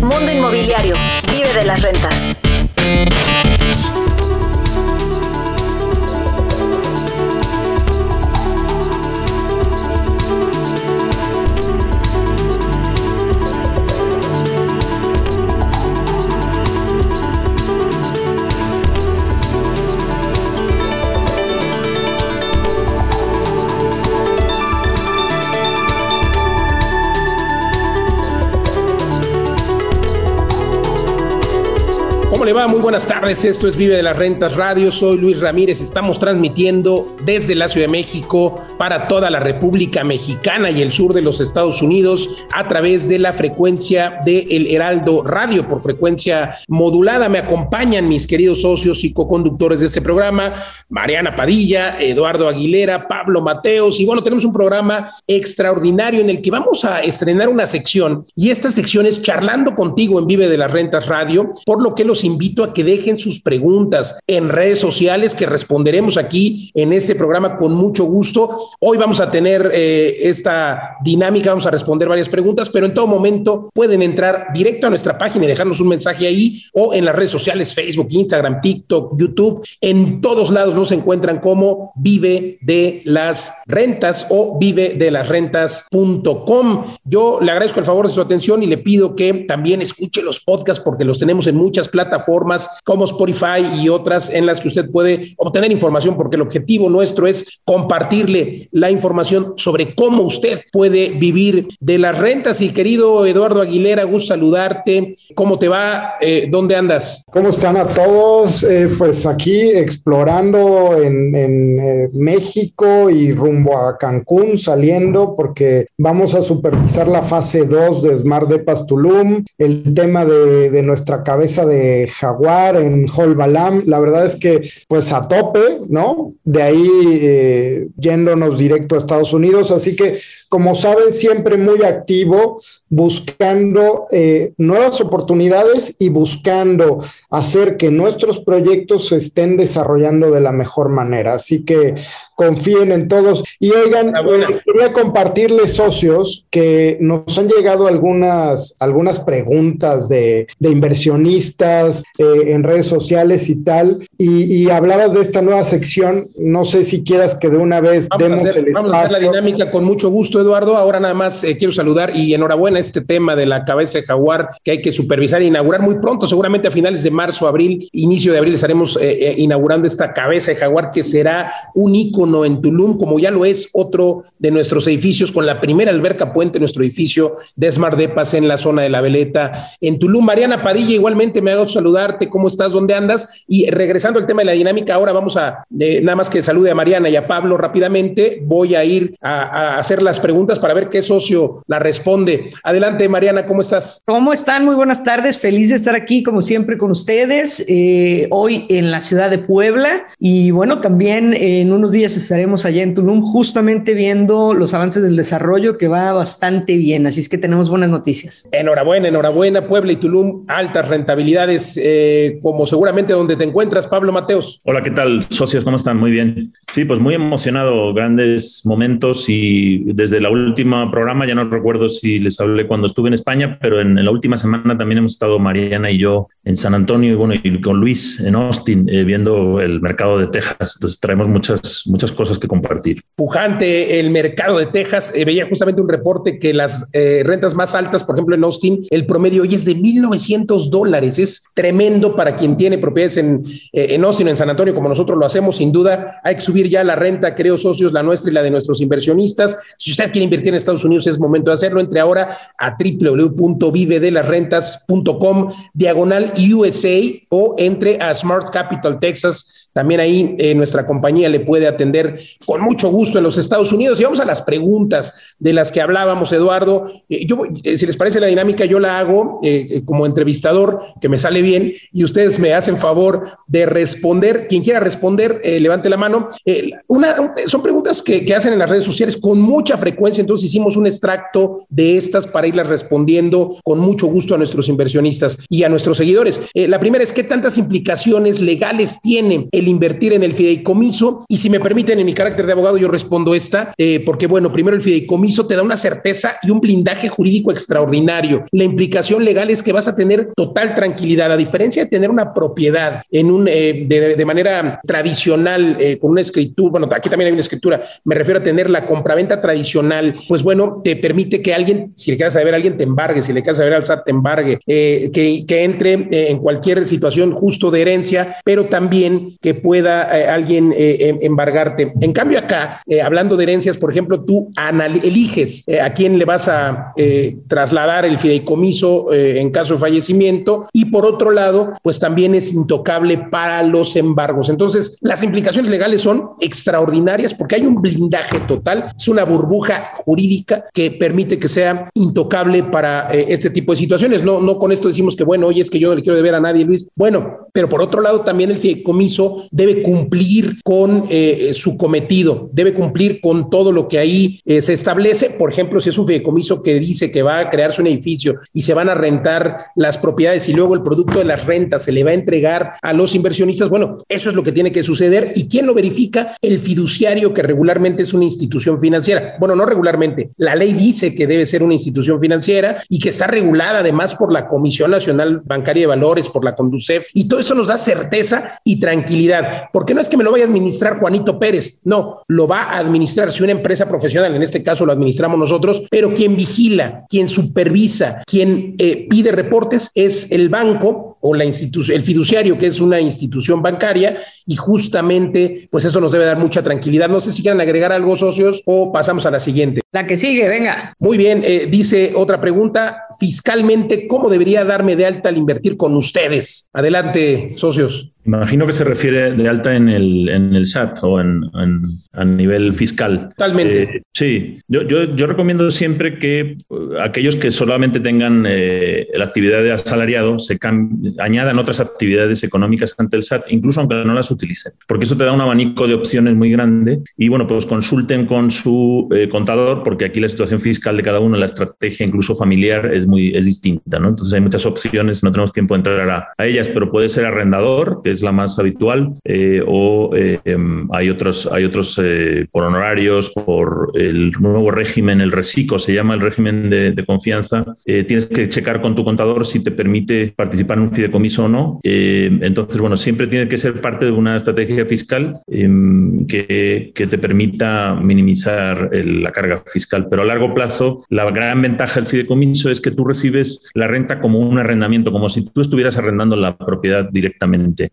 Mundo Inmobiliario. Vive de las rentas. Muy buenas tardes. Esto es Vive de las Rentas Radio. Soy Luis Ramírez. Estamos transmitiendo desde la Ciudad de México para toda la República Mexicana y el sur de los Estados Unidos a través de la frecuencia de El Heraldo Radio por frecuencia modulada. Me acompañan mis queridos socios y coconductores de este programa, Mariana Padilla, Eduardo Aguilera, Pablo Mateos. Y bueno, tenemos un programa extraordinario en el que vamos a estrenar una sección y esta sección es charlando contigo en Vive de las Rentas Radio, por lo que los invito a que dejen sus preguntas en redes sociales que responderemos aquí en este programa con mucho gusto. Hoy vamos a tener eh, esta dinámica, vamos a responder varias preguntas, pero en todo momento pueden entrar directo a nuestra página y dejarnos un mensaje ahí o en las redes sociales, Facebook, Instagram, TikTok, YouTube. En todos lados nos encuentran como Vive de las Rentas o vive de las rentas.com. Yo le agradezco el favor de su atención y le pido que también escuche los podcasts porque los tenemos en muchas plataformas plataformas como Spotify y otras en las que usted puede obtener información, porque el objetivo nuestro es compartirle la información sobre cómo usted puede vivir de las rentas. Y querido Eduardo Aguilera, gusto saludarte. ¿Cómo te va? Eh, ¿Dónde andas? ¿Cómo están a todos? Eh, pues aquí explorando en, eh, México y rumbo a Cancún, saliendo porque vamos a supervisar la fase 2 de Smart de Pastulum, el tema de nuestra cabeza de Jaguar, en Holbalam. La verdad es que, pues a tope, ¿no? De ahí eh, yéndonos directo a Estados Unidos. Así que, como saben, siempre muy activo, buscando eh, nuevas oportunidades y buscando hacer que nuestros proyectos se estén desarrollando de la mejor manera. Así que confíen en todos. Y oigan, eh, quería compartirles, socios, que nos han llegado algunas, algunas preguntas de, de inversionistas eh, en redes sociales y tal. Y, y, hablabas de esta nueva sección. No sé si quieras que de una vez demos el espacio. Vamos a hacer la dinámica con mucho gusto, Eduardo. Ahora nada más eh, quiero saludar y enhorabuena este tema de la cabeza de jaguar que hay que supervisar e inaugurar muy pronto, seguramente a finales de marzo, abril, inicio de abril estaremos inaugurando esta cabeza de jaguar que será un ícono en Tulum, como ya lo es otro de nuestros edificios, con la primera alberca puente, nuestro edificio de Smart Depas en la zona de la Veleta en Tulum. Mariana Padilla, igualmente me hago saludarte, ¿cómo estás? ¿Dónde andas? Y regresando al tema de la dinámica, ahora vamos a, nada más que salude a Mariana y a Pablo rápidamente, voy a ir a, hacer las preguntas para ver qué socio la responde. Adelante, Mariana, ¿cómo estás? ¿Cómo están? Muy buenas tardes, feliz de estar aquí como siempre con ustedes, eh, hoy en la ciudad de Puebla y bueno, también en unos días estaremos allá en Tulum justamente viendo los avances del desarrollo que va bastante bien, así es que tenemos buenas noticias. Enhorabuena, enhorabuena, Puebla y Tulum, altas rentabilidades, eh, como seguramente donde te encuentras, Pablo Mateos. Hola, ¿qué tal, socios? ¿Cómo están? Muy bien. Sí, pues muy emocionado, grandes momentos y desde la última programa, ya no recuerdo si les hablé cuando estuve en España, pero en, la última semana también hemos estado Mariana y yo en San Antonio y bueno, y con Luis en Austin eh, viendo el mercado de Texas. Entonces traemos muchas, muchas cosas que compartir. Pujante el mercado de Texas. Eh, veía justamente un reporte que las eh, rentas más altas, por ejemplo en Austin, el promedio hoy es de 1.900 dólares. Es tremendo para quien tiene propiedades en, eh, en en San Antonio, como nosotros lo hacemos. Sin duda, hay que subir ya la renta, creo, socios, la nuestra y la de nuestros inversionistas. Si usted quiere invertir en Estados Unidos, es momento de hacerlo. Entre ahora a www.vivedelasrentas.com diagonal USA o entre a Smart Capital Texas también ahí eh, nuestra compañía le puede atender con mucho gusto en los Estados Unidos. Y vamos a las preguntas de las que hablábamos, Eduardo. Eh, yo, eh, si les parece la dinámica, yo la hago como entrevistador, que me sale bien, y ustedes me hacen favor de responder. Quien quiera responder, levante la mano. una, son preguntas que, que, hacen en las redes sociales con mucha frecuencia, entonces hicimos un extracto de estas para irlas respondiendo con mucho gusto a nuestros inversionistas y a nuestros seguidores. la primera es, ¿qué tantas implicaciones legales tiene el invertir en el fideicomiso. Y si me permiten, en mi carácter de abogado, yo respondo esta, eh, porque bueno, primero el fideicomiso te da una certeza y un blindaje jurídico extraordinario. La implicación legal es que vas a tener total tranquilidad, a diferencia de tener una propiedad en un, eh, de, manera tradicional, eh, con una escritura, bueno, aquí también hay una escritura, me refiero a tener la compraventa tradicional, pues bueno, te permite que alguien, si le quieres saber a alguien, te embargue, si le quieres saber al SAT, te embargue, que, que entre en cualquier situación justo de herencia, pero también que pueda alguien em, embargarte. En cambio acá, hablando de herencias, por ejemplo, tú eliges a quién le vas a trasladar el fideicomiso en caso de fallecimiento y por otro lado, pues también es intocable para los embargos. Entonces, las implicaciones legales son extraordinarias porque hay un blindaje total, es una burbuja jurídica que permite que sea intocable para eh, este tipo de situaciones. No, no con esto decimos que, bueno, oye, es que yo no le quiero deber a nadie, Luis. Bueno, pero por otro lado, también el fideicomiso debe cumplir con eh, su cometido, debe cumplir con todo lo que ahí eh, se establece. Por ejemplo, si es un fideicomiso que dice que va a crearse un edificio y se van a rentar las propiedades y luego el producto de las rentas se le va a entregar a los inversionistas, bueno, eso es lo que tiene que suceder. ¿Y quién lo verifica? El fiduciario que regularmente es una institución financiera. Bueno, no regularmente. La ley dice que debe ser una institución financiera y que está regulada además por la Comisión Nacional Bancaria de Valores, por la Conducef, y todo eso nos da certeza y tranquilidad, porque no es que me lo vaya a administrar Juanito Pérez, no, lo va a administrar. Si una empresa profesional, en este caso lo administramos nosotros, pero quien vigila, quien supervisa, quien eh, pide reportes es el banco o la institución, el fiduciario, que es una institución bancaria, y justamente, pues eso nos debe dar mucha tranquilidad. No sé si quieren agregar algo, socios, o pasamos a la siguiente. La que sigue, venga. Muy bien, eh, dice otra pregunta, fiscalmente, ¿cómo debería darme de alta al invertir con ustedes? Adelante, socios. Imagino que se refiere de alta en el, en el SAT o en, a nivel fiscal. Totalmente. Eh, sí, yo, yo, yo, recomiendo siempre que uh, aquellos que solamente tengan eh, la actividad de asalariado se añadan otras actividades económicas ante el SAT, incluso aunque no las utilicen, porque eso te da un abanico de opciones muy grande y bueno, pues consulten con su eh, contador porque aquí la situación fiscal de cada uno, la estrategia incluso familiar es muy es distinta, ¿no? Entonces hay muchas opciones, no tenemos tiempo de entrar a, a ellas, pero puede ser arrendador, que es la más habitual, eh, o eh, em, hay otros, hay otros eh, por honorarios, por el nuevo régimen, el RECICO, se llama el régimen de, confianza. tienes que checar con tu contador si te permite participar en un fideicomiso o no. entonces, bueno, siempre tiene que ser parte de una estrategia fiscal em, que, que, te permita minimizar la carga fiscal. Pero a largo plazo, la gran ventaja del fideicomiso es que tú recibes la renta como un arrendamiento, como si tú estuvieras arrendando la propiedad directamente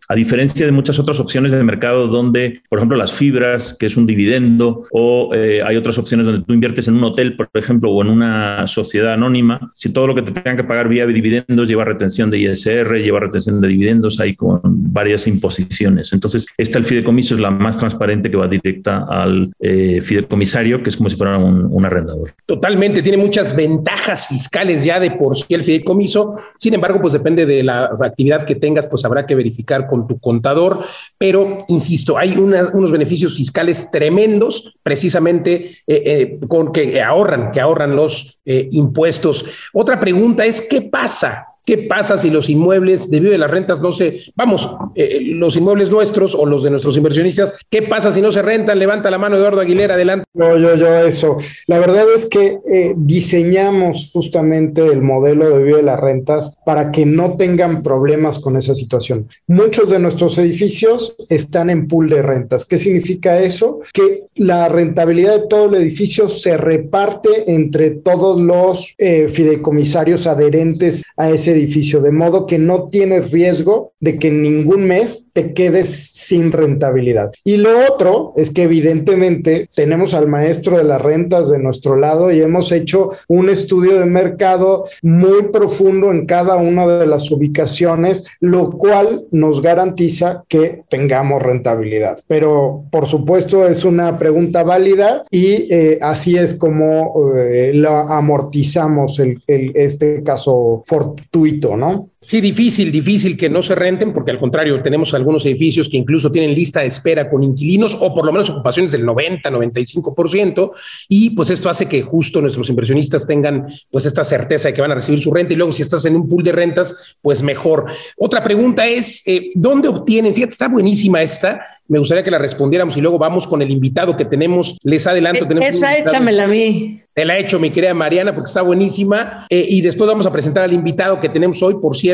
a diferencia de muchas otras opciones de mercado donde, por ejemplo, las fibras, que es un dividendo, o eh, hay otras opciones donde tú inviertes en un hotel, por ejemplo, o en una sociedad anónima, si todo lo que te tengan que pagar vía dividendos lleva retención de ISR, lleva retención de dividendos, hay con varias imposiciones. Entonces, esta el fideicomiso es la más transparente que va directa al eh, fideicomisario, que es como si fuera un, un arrendador. Totalmente, tiene muchas ventajas fiscales ya de por sí el fideicomiso. Sin embargo, pues depende de la actividad que tengas, pues habrá que verificar con tu contador, pero insisto, hay unos beneficios fiscales tremendos precisamente eh, eh, con que ahorran, que ahorran los eh, impuestos. Otra pregunta es, ¿qué pasa ¿Qué pasa si los inmuebles de Vive las Rentas no se, vamos, eh, los inmuebles nuestros o los de nuestros inversionistas, qué pasa si no se rentan? Levanta la mano Eduardo Aguilera, adelante. No, yo, yo, eso. La verdad es que eh, diseñamos justamente el modelo de Vive las Rentas para que no tengan problemas con esa situación. Muchos de nuestros edificios están en pool de rentas. ¿Qué significa eso? Que la rentabilidad de todo el edificio se reparte entre todos los eh, fideicomisarios adherentes a ese edificio, de modo que no tienes riesgo de que en ningún mes te quedes sin rentabilidad. Y lo otro es que evidentemente tenemos al maestro de las rentas de nuestro lado y hemos hecho un estudio de mercado muy profundo en cada una de las ubicaciones, lo cual nos garantiza que tengamos rentabilidad. Pero por supuesto es una pregunta válida y eh, así es como eh, lo amortizamos este caso fortuito, ¿no? Sí, difícil, difícil que no se renten, porque al contrario, tenemos algunos edificios que incluso tienen lista de espera con inquilinos o por lo menos ocupaciones del 90, 95%, y pues esto hace que justo nuestros inversionistas tengan pues esta certeza de que van a recibir su renta y luego si estás en un pool de rentas, pues mejor. Otra pregunta es, eh, ¿dónde obtienen? Fíjate, está buenísima esta, me gustaría que la respondiéramos y luego vamos con el invitado que tenemos. Les adelanto. Tenemos Esa échamela a mí. Te la he hecho, mi querida Mariana, porque está buenísima. Eh, y después vamos a presentar al invitado que tenemos hoy, por cierto,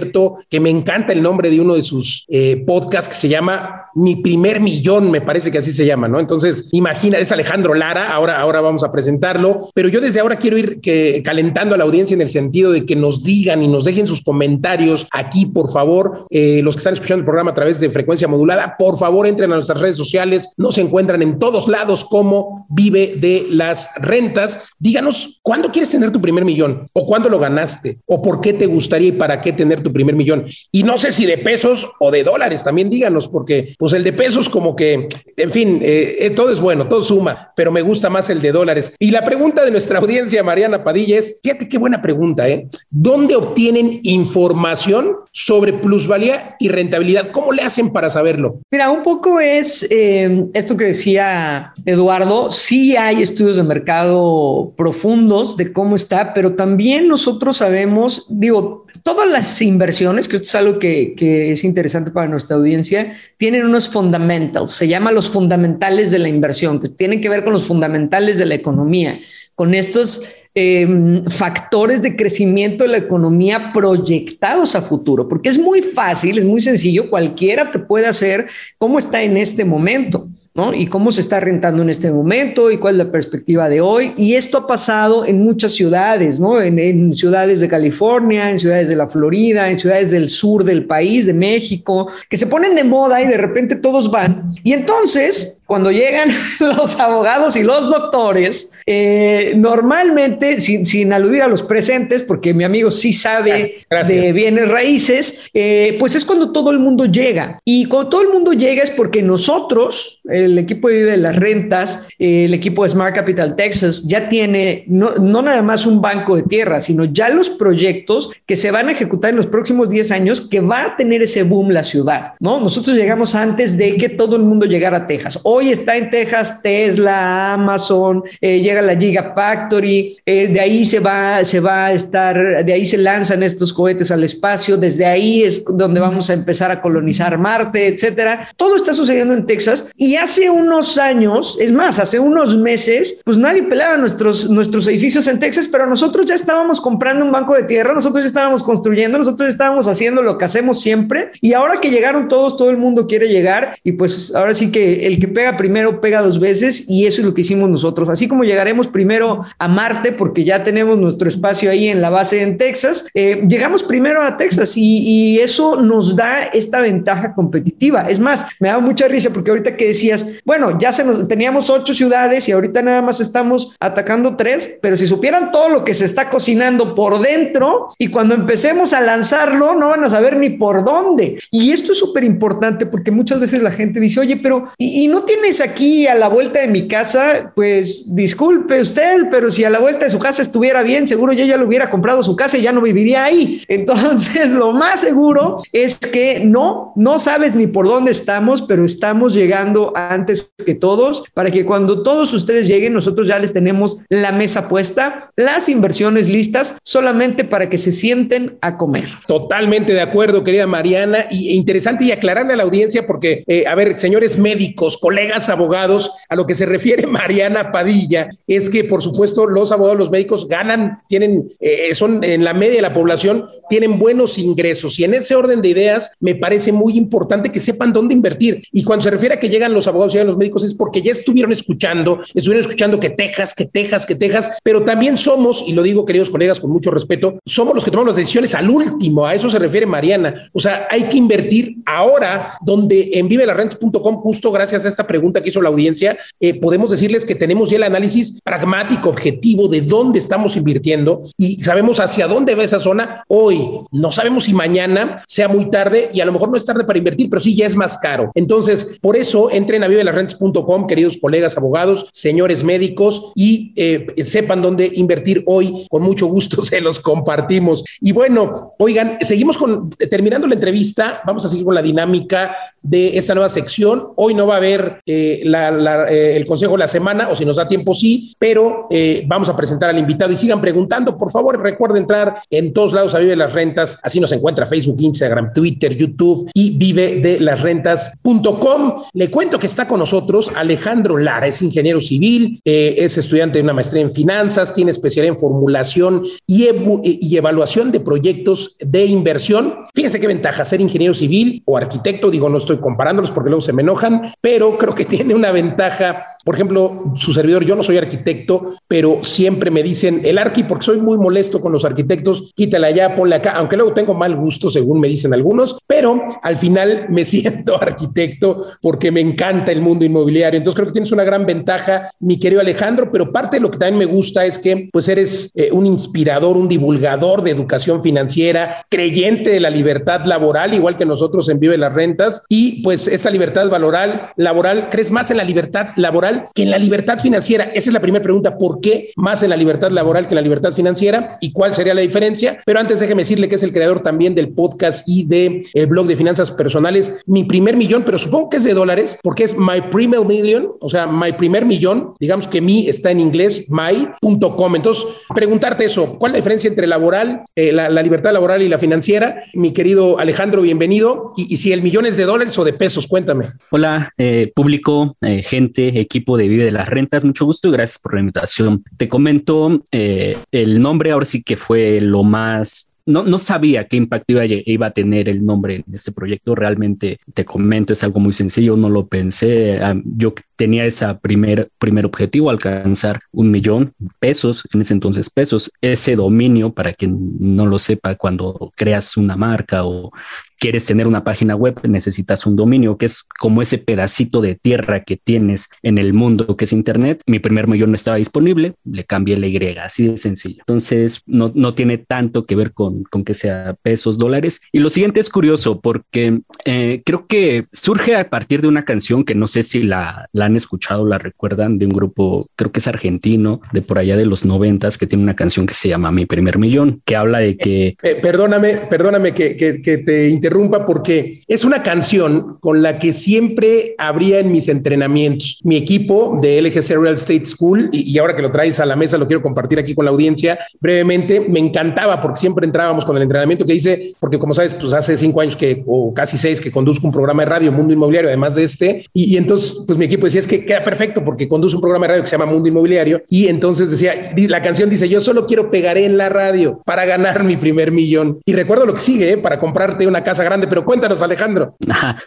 que me encanta el nombre de uno de sus eh, podcasts que se llama Mi primer millón, me parece que así se llama, ¿no? Entonces, imagina, es Alejandro Lara, ahora, ahora vamos a presentarlo, pero yo desde ahora quiero ir que, calentando a la audiencia en el sentido de que nos digan y nos dejen sus comentarios aquí, por favor, eh, los que están escuchando el programa a través de frecuencia modulada, por favor, entren a nuestras redes sociales, nos encuentran en todos lados como Vive de las Rentas. Díganos cuándo quieres tener tu primer millón o cuándo lo ganaste o por qué te gustaría y para qué tener tu primer millón. Y no sé si de pesos o de dólares, también díganos, porque pues el de pesos como que, en fin, eh, eh, todo es bueno, todo suma, pero me gusta más el de dólares. Y la pregunta de nuestra audiencia, Mariana Padilla, es, fíjate qué buena pregunta, ¿eh? ¿Dónde obtienen información sobre plusvalía y rentabilidad? ¿Cómo le hacen para saberlo? Mira, un poco es eh, esto que decía Eduardo, sí hay estudios de mercado profundos de cómo está, pero también nosotros sabemos, digo, todas las inversiones, que esto es algo que, es interesante para nuestra audiencia, tienen unos fundamentals, se llaman los fundamentales de la inversión, que tienen que ver con los fundamentales de la economía, con estos eh, factores de crecimiento de la economía proyectados a futuro, porque es muy fácil, es muy sencillo, cualquiera te puede hacer cómo está en este momento. ¿No? Y cómo se está rentando en este momento y cuál es la perspectiva de hoy. Y esto ha pasado en muchas ciudades, ¿no? En, en, ciudades de California, en ciudades de la Florida, en ciudades del sur del país, de México, que se ponen de moda y de repente todos van. Y entonces, cuando llegan los abogados y los doctores, eh, normalmente, sin, sin, aludir a los presentes, porque mi amigo sí sabe Gracias. de bienes raíces, eh, pues es cuando todo el mundo llega. Y cuando todo el mundo llega es porque nosotros, el equipo de las rentas, el equipo de Smart Capital Texas, ya tiene no, no nada más un banco de tierra, sino ya los proyectos que se van a ejecutar en los próximos 10 años que va a tener ese boom la ciudad, ¿no? Nosotros llegamos antes de que todo el mundo llegara a Texas. Hoy está en Texas Tesla, Amazon, eh, llega la Gigafactory, eh, de ahí se va, se va a estar, de ahí se lanzan estos cohetes al espacio, desde ahí es donde vamos a empezar a colonizar Marte, etcétera. Todo está sucediendo en Texas y hace unos años, es más, hace unos meses, pues nadie pelaba nuestros, nuestros edificios en Texas, pero nosotros ya estábamos comprando un banco de tierra, nosotros ya estábamos construyendo, nosotros ya estábamos haciendo lo que hacemos siempre y ahora que llegaron todos, todo el mundo quiere llegar y pues ahora sí que el que pega primero pega dos veces y eso es lo que hicimos nosotros. Así como llegaremos primero a Marte porque ya tenemos nuestro espacio ahí en la base en Texas, eh, llegamos primero a Texas y, eso nos da esta ventaja competitiva. Es más, me da mucha risa porque ahorita que decías, bueno, ya se nos, teníamos ocho ciudades y ahorita nada más estamos atacando tres, pero si supieran todo lo que se está cocinando por dentro y cuando empecemos a lanzarlo no van a saber ni por dónde. Y esto es súper importante porque muchas veces la gente dice, oye, pero ¿y, ¿y, no tienes aquí a la vuelta de mi casa? Pues disculpe usted, pero si a la vuelta de su casa estuviera bien, seguro yo ya lo hubiera comprado su casa y ya no viviría ahí. Entonces, lo más seguro es que no, no sabes ni por dónde estamos, pero estamos llegando antes que todos para que cuando todos ustedes lleguen, nosotros ya les tenemos la mesa puesta, las inversiones listas, solamente para que se sienten a comer. Totalmente de acuerdo, querida Mariana, y interesante y aclararle a la audiencia porque, eh, a ver, señores médicos, colegas abogados, a lo que se refiere Mariana Padilla, es que por supuesto los abogados, los médicos ganan, tienen, eh, son en la media de la población, tienen buenos ingresos y en ese orden de ideas me parece muy importante que sepan dónde invertir. Y cuando se refiere a que llegan los abogados, llegan los médicos, es porque ya estuvieron escuchando, estuvieron escuchando que Texas, que Texas, que Texas, pero también somos, y lo digo queridos colegas con mucho respeto, somos los que tomamos las decisiones al último, a eso se refiere Mariana. O sea, hay que invertir ahora donde en vivelarrentes.com, justo gracias a esta pregunta, pregunta que hizo la audiencia, eh, podemos decirles que tenemos ya el análisis pragmático, objetivo de dónde estamos invirtiendo y sabemos hacia dónde va esa zona hoy. No sabemos si mañana sea muy tarde y a lo mejor no es tarde para invertir, pero sí ya es más caro. Entonces, por eso entren a vivelasrentas.com, queridos colegas abogados, señores médicos, y eh, sepan dónde invertir hoy. Con mucho gusto se los compartimos. Y bueno, oigan, seguimos con, terminando la entrevista, vamos a seguir con la dinámica de esta nueva sección. Hoy no va a haber eh, eh, el consejo de la semana, o si nos da tiempo, sí, pero vamos a presentar al invitado y sigan preguntando. Por favor, recuerden entrar en todos lados a Vive las Rentas, así nos encuentra Facebook, Instagram, Twitter, YouTube y vive de las rentas.com. Le cuento que está con nosotros Alejandro Lara, es ingeniero civil, eh, es estudiante de una maestría en finanzas, tiene especialidad en formulación y, y evaluación de proyectos de inversión. Fíjense qué ventaja ser ingeniero civil o arquitecto, digo, no estoy comparándolos porque luego se me enojan, pero creo que tiene una ventaja. Por ejemplo, su servidor, yo no soy arquitecto, pero siempre me dicen el arqui porque soy muy molesto con los arquitectos, quítala allá, ponle acá, aunque luego tengo mal gusto según me dicen algunos, pero al final me siento arquitecto porque me encanta el mundo inmobiliario. Entonces creo que tienes una gran ventaja, mi querido Alejandro, pero parte de lo que también me gusta es que pues eres eh, un inspirador, un divulgador de educación financiera, creyente de la libertad laboral, igual que nosotros en Vive las Rentas, y pues esta libertad laboral, laboral, ¿crees más en la libertad laboral que en la libertad financiera? Esa es la primera pregunta, ¿por qué más en la libertad laboral que en la libertad financiera? ¿Y cuál sería la diferencia? Pero antes déjeme decirle que es el creador también del podcast y de el blog de finanzas personales, mi primer millón, pero supongo que es de dólares, porque es my primer million, o sea, my primer millón, digamos que mi está en inglés, my.com. Entonces, preguntarte eso, ¿cuál es la diferencia entre laboral, eh, la, libertad laboral y la financiera? Mi querido Alejandro, bienvenido. Y, si el millón es de dólares o de pesos, cuéntame. Hola, eh, público, eh, gente, equipo de Vive de las Rentas, mucho gusto y gracias por la invitación. Te comento, el nombre ahora sí que fue lo más no, no sabía qué impacto iba a, iba a, tener el nombre en este proyecto. Realmente te comento, es algo muy sencillo, no lo pensé. Ah, yo tenía ese primer, primer objetivo, alcanzar un millón pesos, en ese entonces pesos. Ese dominio, para quien no lo sepa, cuando creas una marca o quieres tener una página web, necesitas un dominio, que es como ese pedacito de tierra que tienes en el mundo, que es Internet. Mi primer millón no estaba disponible, le cambié la Y, así de sencillo. Entonces, no, no tiene tanto que ver con, con que sea pesos, dólares. Y lo siguiente es curioso porque eh, creo que surge a partir de una canción que no sé si la, la han escuchado, la recuerdan, de un grupo, creo que es argentino, de por allá de los noventas, que tiene una canción que se llama Mi primer millón, que habla de que... Eh, eh, perdóname, perdóname que, que, que te interrumpa porque es una canción con la que siempre habría en mis entrenamientos. Mi equipo de LGC Real Estate School, y, ahora que lo traes a la mesa, lo quiero compartir aquí con la audiencia brevemente, me encantaba porque siempre entrábamos con el entrenamiento que hice, porque como sabes, pues hace cinco años que, o casi seis, que conduzco un programa de radio, Mundo Inmobiliario, además de este, y, y entonces, pues mi equipo decía, es que queda perfecto porque conduce un programa de radio que se llama Mundo Inmobiliario, y entonces decía, la canción dice, yo solo quiero pegar en la radio para ganar mi primer millón. Y recuerdo lo que sigue, ¿eh? para comprarte una casa grande, pero cuéntanos, Alejandro.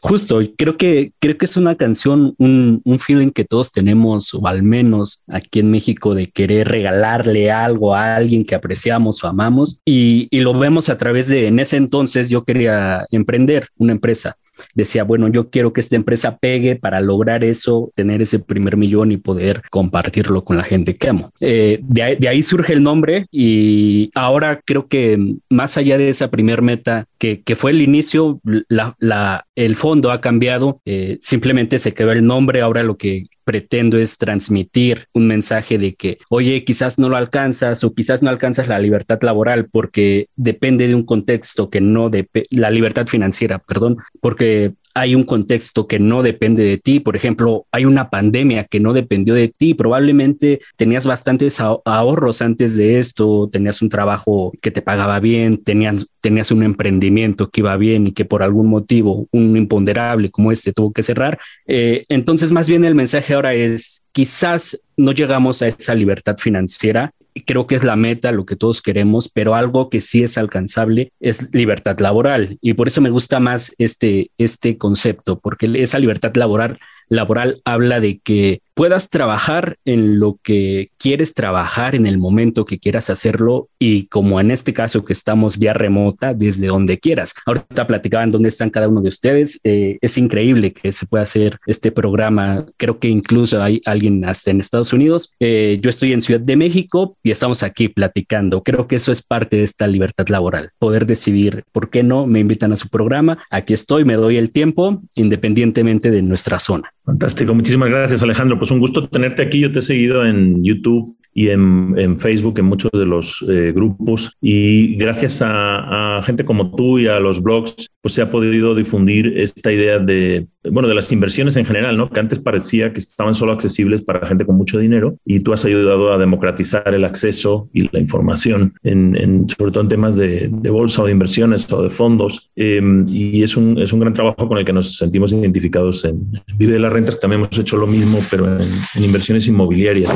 Justo, creo que, creo que es una canción, un, feeling que todos tenemos, o al menos aquí en México, de querer regalarle algo a alguien que apreciamos o amamos, y lo vemos a través de, en ese entonces yo quería emprender una empresa decía, bueno, yo quiero que esta empresa pegue para lograr eso, tener ese primer millón y poder compartirlo con la gente que amo. Eh, de, ahí, surge el nombre y ahora creo que más allá de esa primer meta que, fue el inicio, la, el fondo ha cambiado, eh, simplemente se quedó el nombre, ahora lo que pretendo es transmitir un mensaje de que, oye, quizás no lo alcanzas o quizás no alcanzas la libertad laboral porque depende de un contexto que no, de la libertad financiera, perdón, porque hay un contexto que no depende de ti. Por ejemplo, hay una pandemia que no dependió de ti. Probablemente tenías bastantes ahorros antes de esto, tenías un trabajo que te pagaba bien, tenías, tenías un emprendimiento que iba bien y que por algún motivo, un imponderable como este tuvo que cerrar. Eh, entonces, más bien el mensaje ahora es, quizás no llegamos a esa libertad financiera creo que es la meta, lo que todos queremos, pero algo que sí es alcanzable es libertad laboral. Y por eso me gusta más este, este concepto, porque esa libertad laboral, laboral habla de que puedas trabajar en lo que quieres trabajar en el momento que quieras hacerlo y como en este caso que estamos vía remota desde donde quieras. Ahorita platicaban dónde están cada uno de ustedes. Eh, es increíble que se pueda hacer este programa. Creo que incluso hay alguien hasta en Estados Unidos. Eh, yo estoy en Ciudad de México y estamos aquí platicando. Creo que eso es parte de esta libertad laboral, poder decidir por qué no me invitan a su programa. Aquí estoy, me doy el tiempo independientemente de nuestra zona. Fantástico. Muchísimas gracias, Alejandro. Pues un gusto tenerte aquí. Yo te he seguido en YouTube y en, Facebook, en muchos de los eh, grupos. Y gracias a, gente como tú y a los blogs, pues se ha podido difundir esta idea de, bueno, de las inversiones en general, ¿no? Que antes parecía que estaban solo accesibles para gente con mucho dinero y tú has ayudado a democratizar el acceso y la información, en, sobre todo en temas de, bolsa o de inversiones o de fondos. Em, y es un, es un gran trabajo con el que nos sentimos identificados en Vive de las Rentas. También hemos hecho lo mismo, pero en, en inversiones inmobiliarias.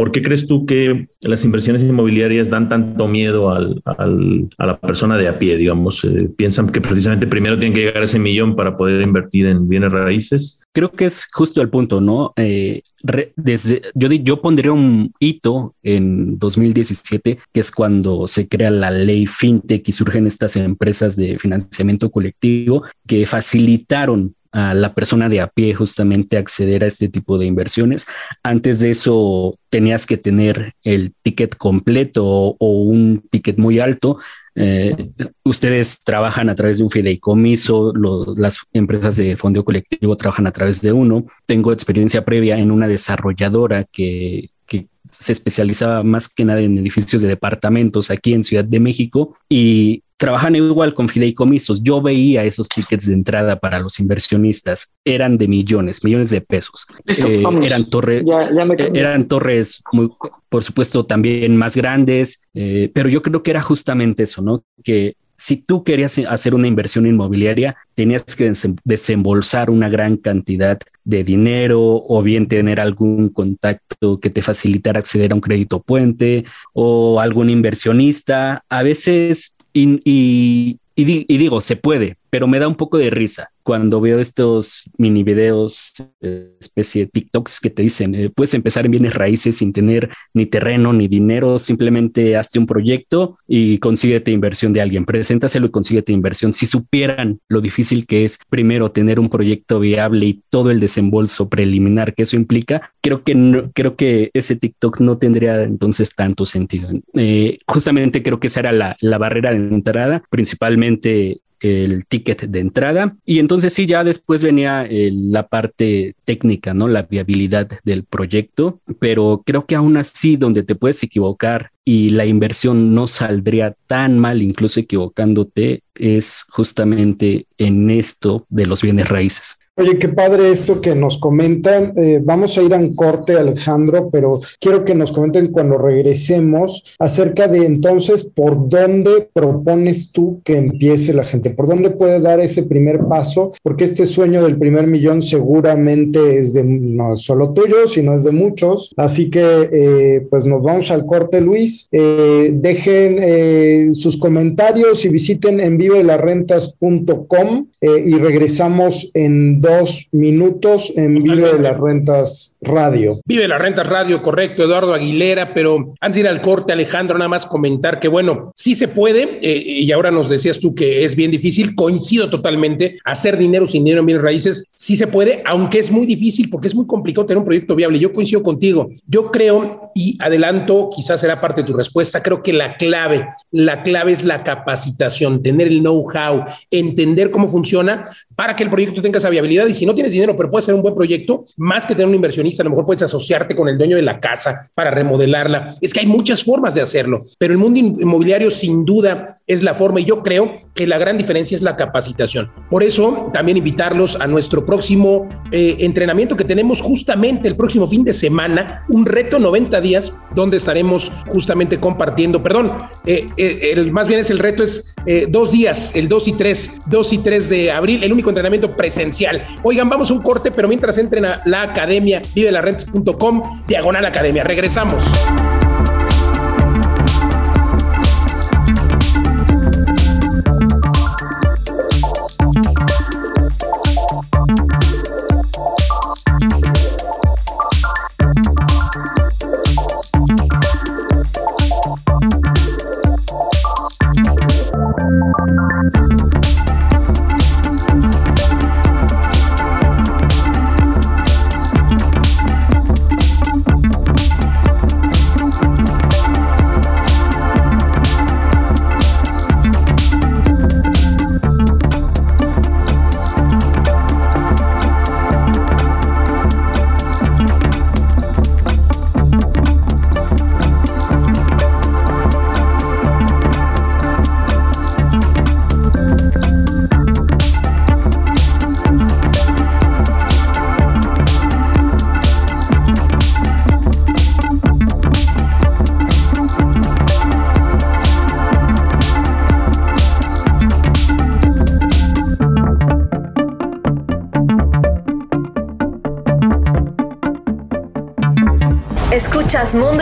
¿Por qué crees tú que las inversiones inmobiliarias dan tanto miedo al, a la persona de a pie, digamos? Eh, ¿Piensan que precisamente primero tienen que llegar a ese millón para poder invertir en bienes raíces? Creo que es justo el punto, ¿no? Eh, desde, yo, yo pondría un hito en 2017, que es cuando se crea la ley FinTech y surgen estas empresas de financiamiento colectivo que facilitaron a la persona de a pie justamente acceder a este tipo de inversiones. Antes de eso tenías que tener el ticket completo o, un ticket muy alto. Eh, ustedes trabajan a través de un fideicomiso, las empresas de fondo colectivo trabajan a través de uno. Tengo experiencia previa en una desarrolladora que se especializaba más que nada en edificios de departamentos aquí en Ciudad de México y trabajan igual con fideicomisos. Yo veía esos tickets de entrada para los inversionistas, eran de millones, millones de pesos. Eh, eran, torres, eh, eran torres, muy, por supuesto, también más grandes, eh, pero yo creo que era justamente eso, ¿no? Que si tú querías hacer una inversión inmobiliaria, tenías que desembolsar una gran cantidad de dinero o bien tener algún contacto que te facilitara acceder a un crédito puente o algún inversionista. A veces y, digo, se puede, pero me da un poco de risa cuando veo estos mini videos, especie de TikToks que te dicen, eh, puedes empezar en bienes raíces sin tener ni terreno ni dinero, simplemente hazte un proyecto y consíguete inversión de alguien, preséntaselo y consíguete inversión. Si supieran lo difícil que es primero tener un proyecto viable y todo el desembolso preliminar que eso implica, creo que no, creo que ese TikTok no tendría entonces tanto sentido. Eh, justamente creo que esa era la, la barrera de entrada, principalmente el ticket de entrada y entonces sí, ya después venía eh, la parte técnica, ¿no? La viabilidad del proyecto, pero creo que aún así donde te puedes equivocar y la inversión no saldría tan mal, incluso equivocándote, es justamente en esto de los bienes raíces. Oye, qué padre esto que nos comentan. Eh, vamos a ir a un corte, Alejandro, pero quiero que nos comenten cuando regresemos acerca de entonces por dónde propones tú que empiece la gente, por dónde puede dar ese primer paso, porque este sueño del primer millón seguramente es de no solo tuyo, sino es de muchos. Así que eh, pues nos vamos al corte, Luis. Eh, dejen sus comentarios y visiten en vivelarrentas.com y regresamos en dos minutos en Vive de las Rentas Radio. Vive las Rentas Radio, correcto, Eduardo Aguilera, pero antes de ir al corte, Alejandro, nada más comentar que, bueno, sí se puede, eh, y ahora nos decías tú que es bien difícil, coincido totalmente, hacer dinero sin dinero en bienes raíces, sí se puede, aunque es muy difícil porque es muy complicado tener un proyecto viable. Yo coincido contigo. Yo creo, y adelanto, quizás será tu respuesta, creo que la clave, la clave es la capacitación, tener el know-how, entender cómo funciona para que el proyecto tenga esa viabilidad y si no tienes dinero, pero puede ser un buen proyecto, más que tener un inversionista, a lo mejor puedes asociarte con el dueño de la casa para remodelarla. Es que hay muchas formas de hacerlo, pero el mundo inmobiliario sin duda es la forma y yo creo que la gran diferencia es la capacitación. Por eso también invitarlos a nuestro próximo eh, entrenamiento que tenemos justamente el próximo fin de semana, un reto 90 días, donde estaremos justamente compartiendo, perdón, eh, eh, el, más bien es el reto es dos días, el 2 y 3, 2 y 3 de abril, el único entrenamiento presencial. Oigan, vamos a un corte, pero mientras entren a la academia, vivelarrentes.com, diagonal academia. Regresamos.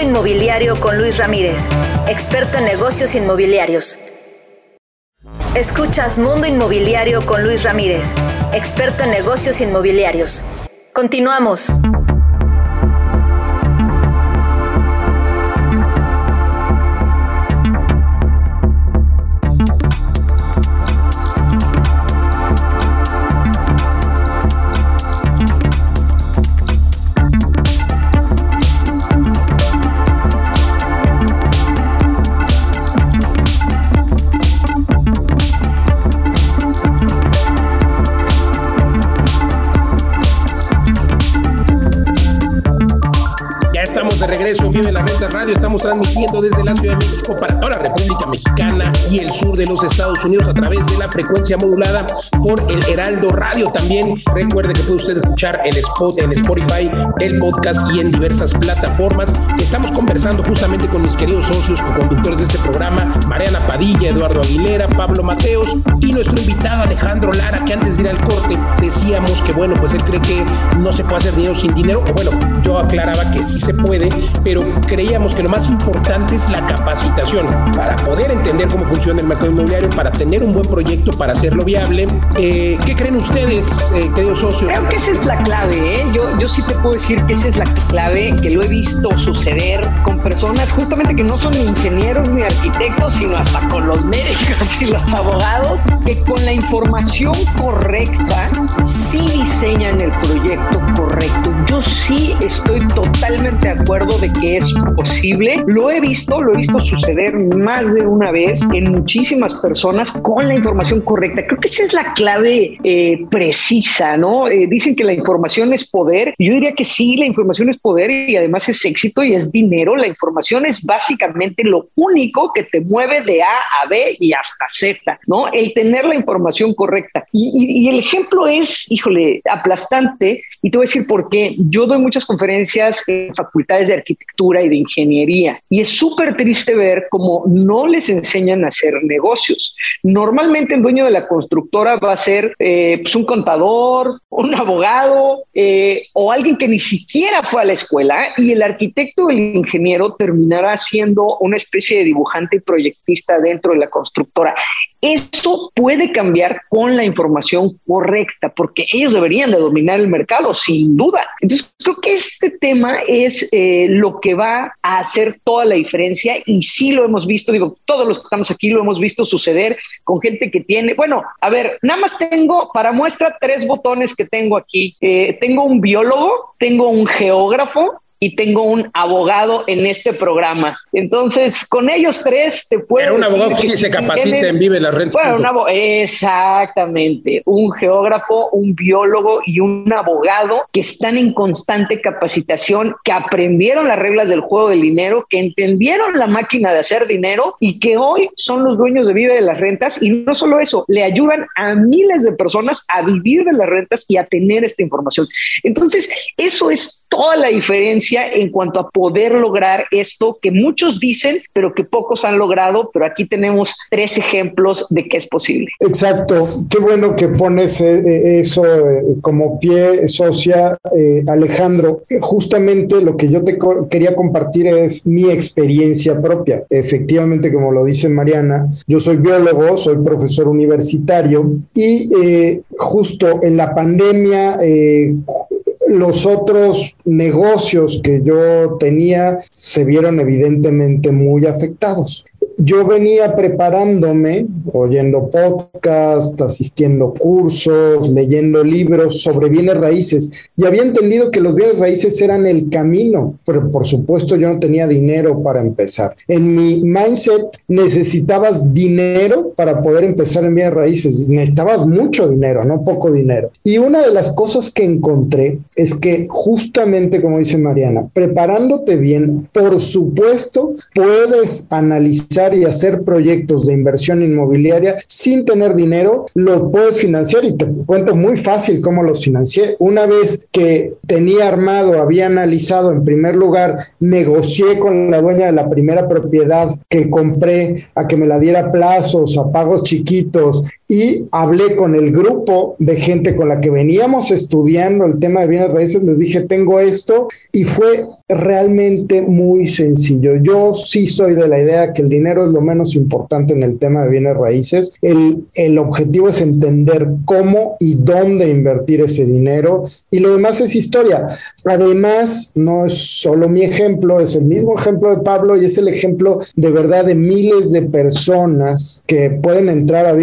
Inmobiliario con Luis Ramírez, experto en negocios inmobiliarios. Escuchas Mundo Inmobiliario con Luis Ramírez, experto en negocios inmobiliarios. Continuamos. Transmitiendo desde la Ciudad de México para toda la República Mexicana y el sur de los Estados Unidos a través de la frecuencia modulada por el Heraldo Radio. También recuerde que puede usted escuchar el spot en Spotify, el podcast y en diversas plataformas. Estamos conversando justamente con mis queridos socios, co-conductores de este programa, Mariana Padilla, Eduardo Aguilera, Pablo Mateos y nuestro invitado Alejandro Lara, que antes de ir al corte decíamos que, bueno, pues él cree que no se puede hacer dinero sin dinero. O bueno, yo aclaraba que sí se puede, pero creíamos que lo más importante es la capacitación para poder entender cómo funciona el mercado inmobiliario, para tener un buen proyecto, para hacerlo viable. Eh, ¿Qué creen ustedes, eh, queridos socios? Creo que esa es la clave. ¿eh? Yo, yo sí te puedo decir que esa es la clave, que lo he visto suceder con personas justamente que no son ni ingenieros ni arquitectos, sino hasta con los médicos y los abogados, que con la información correcta sí diseñan el proyecto correcto. Yo sí estoy totalmente de acuerdo de que es posible lo he visto, lo he visto suceder más de una vez en muchísimas personas con la información correcta. Creo que esa es la clave eh, precisa, ¿no? Eh, dicen que la información es poder. Yo diría que sí, la información es poder y además es éxito y es dinero. La información es básicamente lo único que te mueve de A a B y hasta Z, ¿no? El tener la información correcta. Y, y el ejemplo es, híjole, aplastante y te voy a decir por qué. Yo doy muchas conferencias en facultades de arquitectura y de ingeniería y es súper triste ver cómo no les enseñan a hacer negocios. Normalmente el dueño de la constructora va a ser eh, pues un contador, un abogado eh, o alguien que ni siquiera fue a la escuela y el arquitecto o el ingeniero terminará siendo una especie de dibujante y proyectista dentro de la constructora. Eso puede cambiar con la información correcta, porque ellos deberían de dominar el mercado, sin duda. Entonces, creo que este tema es eh, lo que va a hacer toda la diferencia y sí lo hemos visto, digo, todos los que estamos aquí lo hemos visto suceder con gente que tiene, bueno, a ver, nada más tengo para muestra tres botones que tengo aquí. Eh, tengo un biólogo, tengo un geógrafo y tengo un abogado en este programa. Entonces, con ellos tres te puedo. Pero un abogado que, se capacita en Vive la Renta. Bueno, exactamente. Un geógrafo, un biólogo y un abogado que están en constante capacitación, que aprendieron las reglas del juego del dinero, que entendieron la máquina de hacer dinero y que hoy son los dueños de Vive de las Rentas. Y no solo eso, le ayudan a miles de personas a vivir de las rentas y a tener esta información. Entonces, eso es toda la diferencia en cuanto a poder lograr esto que muchos dicen, pero que pocos han logrado, pero aquí tenemos tres ejemplos de que es posible. Exacto, qué bueno que pones eh, eh, eso eh, como pie, socia, Alejandro. Justamente lo que yo te quería compartir es mi experiencia propia. Efectivamente, como lo dice Mariana, yo soy biólogo, soy profesor universitario y justo en la pandemia los otros negocios que yo tenía se vieron evidentemente muy afectados yo venía preparándome, oyendo podcast, asistiendo cursos, leyendo libros sobre bienes raíces y había entendido que los bienes raíces eran el camino, pero por supuesto yo no tenía dinero para empezar. En mi mindset necesitabas dinero para poder empezar en bienes raíces, necesitabas mucho dinero, no poco dinero. Y una de las cosas que encontré es que justamente como dice Mariana, preparándote bien, por supuesto, puedes analizar y hacer proyectos de inversión inmobiliaria sin tener dinero, lo puedes financiar y te cuento muy fácil cómo los financié. Una vez que tenía armado, había analizado en primer lugar, negocié con la dueña de la primera propiedad que compré a que me la diera plazos, a pagos chiquitos y hablé con el grupo de gente con la que veníamos estudiando el tema de bienes raíces, les dije, tengo esto y fue realmente muy sencillo. Yo sí soy de la idea que el dinero es lo menos importante en el tema de bienes raíces. El, el objetivo es entender cómo y dónde invertir ese dinero y lo demás es historia. Además, no es solo mi ejemplo, es el mismo ejemplo de Pablo y es el ejemplo de verdad de miles de personas que pueden entrar a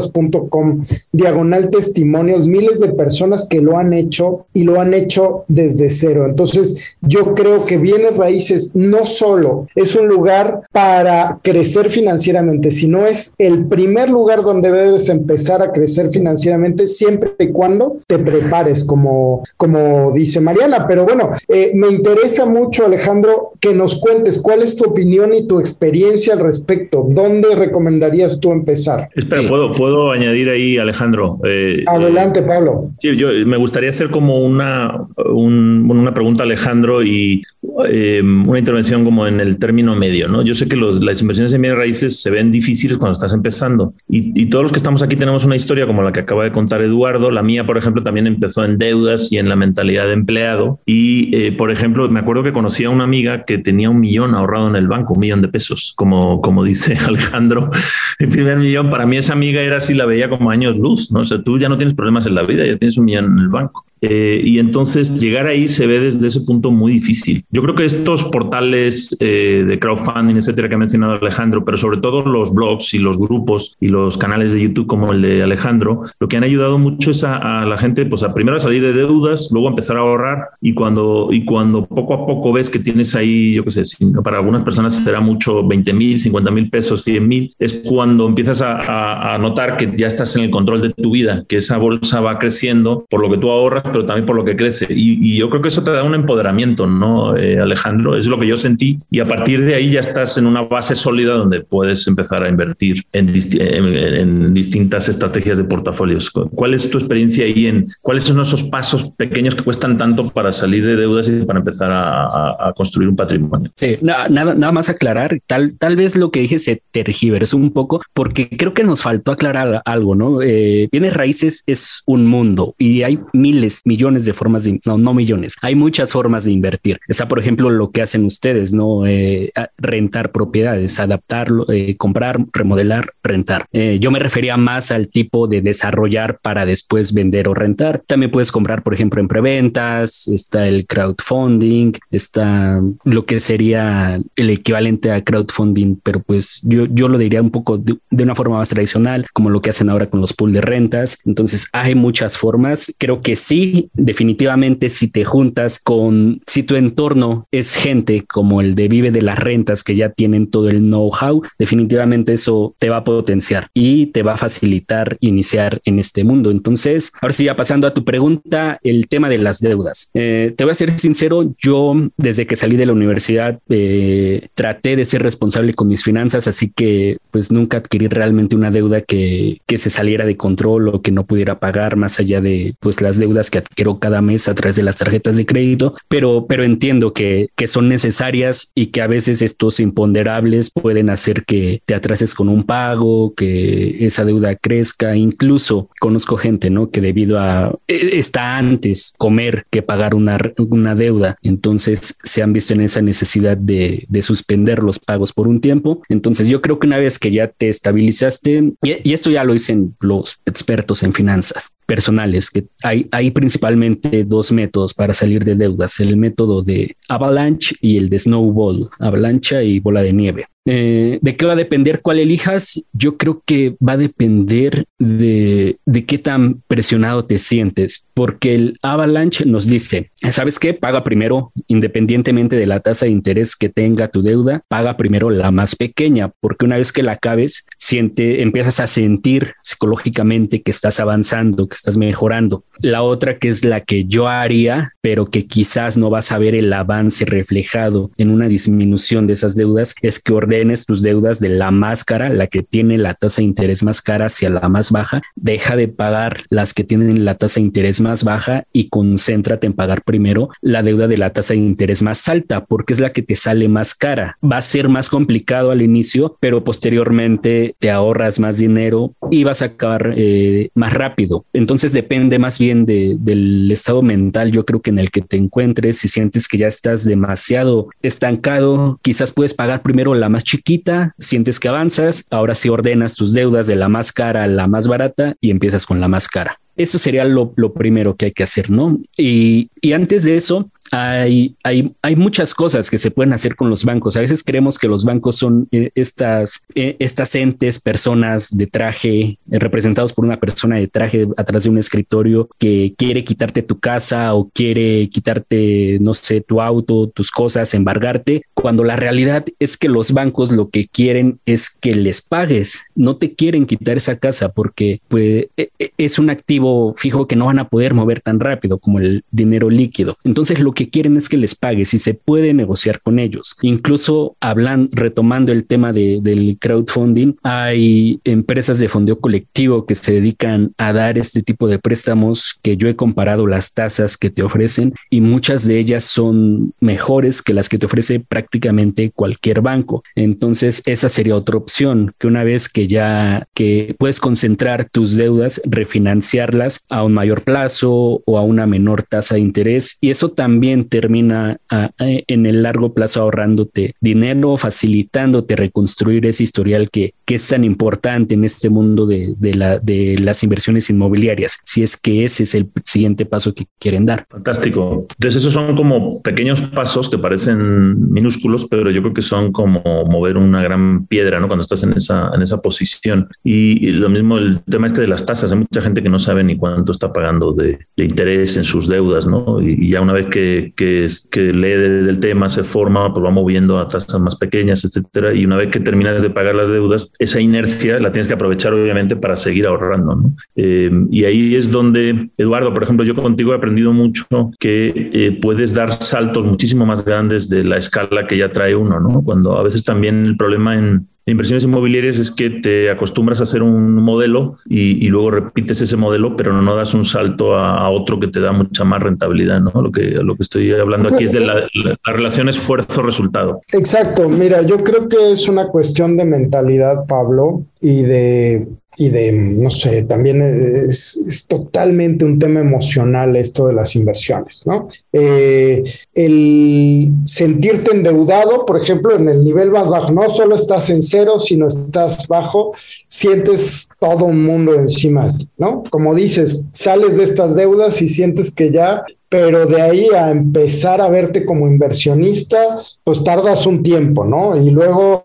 vidalarrentas.com diagonal testimonios, miles de personas que lo han hecho y lo han hecho desde cero. Entonces, yo creo que bienes raíces no solo es un lugar para crecer financieramente, sino es el primer lugar donde debes empezar a crecer financieramente siempre y cuando te prepares, como, como dice Mariana. Pero bueno, eh, me interesa mucho, Alejandro, que nos cuentes cuál es tu opinión y tu experiencia al respecto. ¿Dónde recomendarías tú empezar? Espera, ¿puedo, ¿puedo añadir ahí, Alejandro? Eh, Adelante, Pablo. Yo, me gustaría hacer como una, una pregunta, Alejandro, y eh, una intervención como en el término medio, ¿no? Yo sé que las inversiones en bienes raíces se ven difíciles cuando estás empezando y, todos los que estamos aquí tenemos una historia como la que acaba de contar Eduardo. La mía, por ejemplo, también empezó en deudas y en la mentalidad de empleado. Y, eh, por ejemplo, me acuerdo que conocí a una amiga que tenía un millón ahorrado en el banco, un millón de pesos, como, como dice Alejandro. El primer millón, para mí esa amiga era así, la veía como años luz, ¿no? O sea, tú ya no tienes problemas en la vida, ya tienes un millón en el banco. Eh, y entonces llegar ahí se ve desde ese punto muy difícil. Yo creo que estos portales eh, de crowdfunding, etcétera, que ha mencionado Alejandro, pero sobre todo los blogs y los grupos y los canales de YouTube como el de Alejandro, lo que han ayudado mucho es a, la gente, pues a primero a salir de deudas, luego a empezar a ahorrar y cuando, y cuando poco a poco ves que tienes ahí, yo qué sé, para algunas personas será mucho 20 mil, 50 mil pesos, 100 mil, es cuando empiezas a, a notar que ya estás en el control de tu vida, que esa bolsa va creciendo por lo que tú ahorras pero también por lo que crece. Y, yo creo que eso te da un empoderamiento, ¿no, eh, Alejandro? Es lo que yo sentí. Y a partir de ahí ya estás en una base sólida donde puedes empezar a invertir en, en, distintas estrategias de portafolios. ¿Cuál es tu experiencia ahí en cuáles son esos pasos pequeños que cuestan tanto para salir de deudas y para empezar a, construir un patrimonio? Sí, nada, nada más aclarar. Tal, tal vez lo que dije se tergiversó un poco porque creo que nos faltó aclarar algo, ¿no? Eh, bienes raíces es un mundo y hay miles, millones de formas de, no, no millones, hay muchas formas de invertir. Está, por ejemplo, lo que hacen ustedes, ¿no? Eh, rentar propiedades, adaptarlo, eh, comprar, remodelar, rentar. Eh, yo me refería más al tipo de desarrollar para después vender o rentar. También puedes comprar, por ejemplo, en preventas, está el crowdfunding, está lo que sería el equivalente a crowdfunding, pero pues yo, yo lo diría un poco de, de una forma más tradicional, como lo que hacen ahora con los pool de rentas. Entonces hay muchas formas. Creo que sí, definitivamente si te juntas con, si tu entorno es gente como el de Vive de las Rentas, que ya tienen todo el know-how, definitivamente eso te va a potenciar y te va a facilitar iniciar en este mundo. Entonces, ahora sí, ya pasando a tu pregunta, el tema de las deudas. Eh, te voy a ser sincero, yo desde que salí de la universidad eh, traté de ser responsable con mis finanzas, así que pues nunca adquirí realmente una deuda que, que se saliera de control o que no pudiera pagar más allá de pues las deudas que quiero cada mes a través de las tarjetas de crédito, pero, pero entiendo que, que son necesarias y que a veces estos imponderables pueden hacer que te atrases con un pago, que esa deuda crezca. Incluso conozco gente, ¿no? Que debido a e, está antes comer que pagar una, una deuda, entonces se han visto en esa necesidad de, de suspender los pagos por un tiempo. Entonces yo creo que una vez que ya te estabilizaste, y, y esto ya lo dicen los expertos en finanzas personales, que hay, hay principalmente dos métodos para salir de deudas, el método de avalanche y el de snowball, avalancha y bola de nieve. Eh, ¿De qué va a depender cuál elijas? Yo creo que va a depender de, de qué tan presionado te sientes, porque el Avalanche nos dice, ¿sabes qué? Paga primero, independientemente de la tasa de interés que tenga tu deuda, paga primero la más pequeña, porque una vez que la acabes, siente, empiezas a sentir psicológicamente que estás avanzando, que estás mejorando. La otra que es la que yo haría, pero que quizás no vas a ver el avance reflejado en una disminución de esas deudas, es que ordenes tus deudas de la más cara, la que tiene la tasa de interés más cara hacia la más baja, deja de pagar las que tienen la tasa de interés más baja y concéntrate en pagar primero la deuda de la tasa de interés más alta, porque es la que te sale más cara. Va a ser más complicado al inicio, pero posteriormente te ahorras más dinero y vas a acabar eh, más rápido. Entonces depende más bien del estado mental, yo creo que en el que te encuentres, si sientes que ya estás demasiado estancado, quizás puedes pagar primero la más chiquita, sientes que avanzas, ahora sí ordenas tus deudas de la más cara a la más barata y empiezas con la más cara. Eso sería lo, primero que hay que hacer, ¿no? Y, y antes de eso, hay, hay, hay muchas cosas que se pueden hacer con los bancos. A veces creemos que los bancos son eh, estas, eh, estas entes, personas de traje, eh, representados por una persona de traje atrás de un escritorio que quiere quitarte tu casa o quiere quitarte, no sé, tu auto, tus cosas, embargarte, cuando la realidad es que los bancos lo que quieren es que les pagues. No te quieren quitar esa casa porque pues, e, e, es un activo fijo que no van a poder mover tan rápido como el dinero líquido. Entonces lo que que quieren es que les pagues y se puede negociar con ellos. Incluso hablan, retomando el tema de, del crowdfunding, hay empresas de fondeo colectivo que se dedican a dar este tipo de préstamos que yo he comparado las tasas que te ofrecen y muchas de ellas son mejores que las que te ofrece prácticamente cualquier banco. Entonces esa sería otra opción, que una vez que ya que puedes concentrar tus deudas, refinanciarlas a un mayor plazo o a una menor tasa de interés y eso también termina ah, eh, en el largo plazo ahorrándote dinero, facilitándote reconstruir ese historial que, que es tan importante en este mundo de, de, la, de las inversiones inmobiliarias, si es que ese es el siguiente paso que quieren dar. Fantástico. Entonces esos son como pequeños pasos que parecen minúsculos, pero yo creo que son como mover una gran piedra, ¿no? Cuando estás en esa, en esa posición. Y, lo mismo el tema este de las tasas. Hay mucha gente que no sabe ni cuánto está pagando de, de interés en sus deudas, ¿no? Y, y ya una vez que que, lee del tema, se forma, pues va moviendo a tasas más pequeñas, etcétera. Y una vez que terminas de pagar las deudas, esa inercia la tienes que aprovechar, obviamente, para seguir ahorrando. Eh, y ahí es donde, Eduardo, por ejemplo, yo contigo he aprendido mucho que eh, puedes dar saltos muchísimo más grandes de la escala que ya trae uno, ¿no? Cuando a veces también el problema en, inversiones inmobiliarias es que te acostumbras a hacer un modelo y, luego repites ese modelo, pero no, das un salto a, otro que te da mucha más rentabilidad, ¿no? Lo que, lo que estoy hablando aquí es de la, la relación esfuerzo-resultado. Exacto, mira, yo creo que es una cuestión de mentalidad, Pablo, y de y de, no sé, también es, totalmente un tema emocional esto de las inversiones, ¿no? Eh, el sentirte endeudado, por ejemplo, en el nivel más bajo, no solo estás en cero, sino estás bajo, sientes todo un mundo encima de ti, ¿no? Como dices, sales de estas deudas y sientes que ya pero de ahí a empezar a verte como inversionista, pues tardas un tiempo, ¿no? Y luego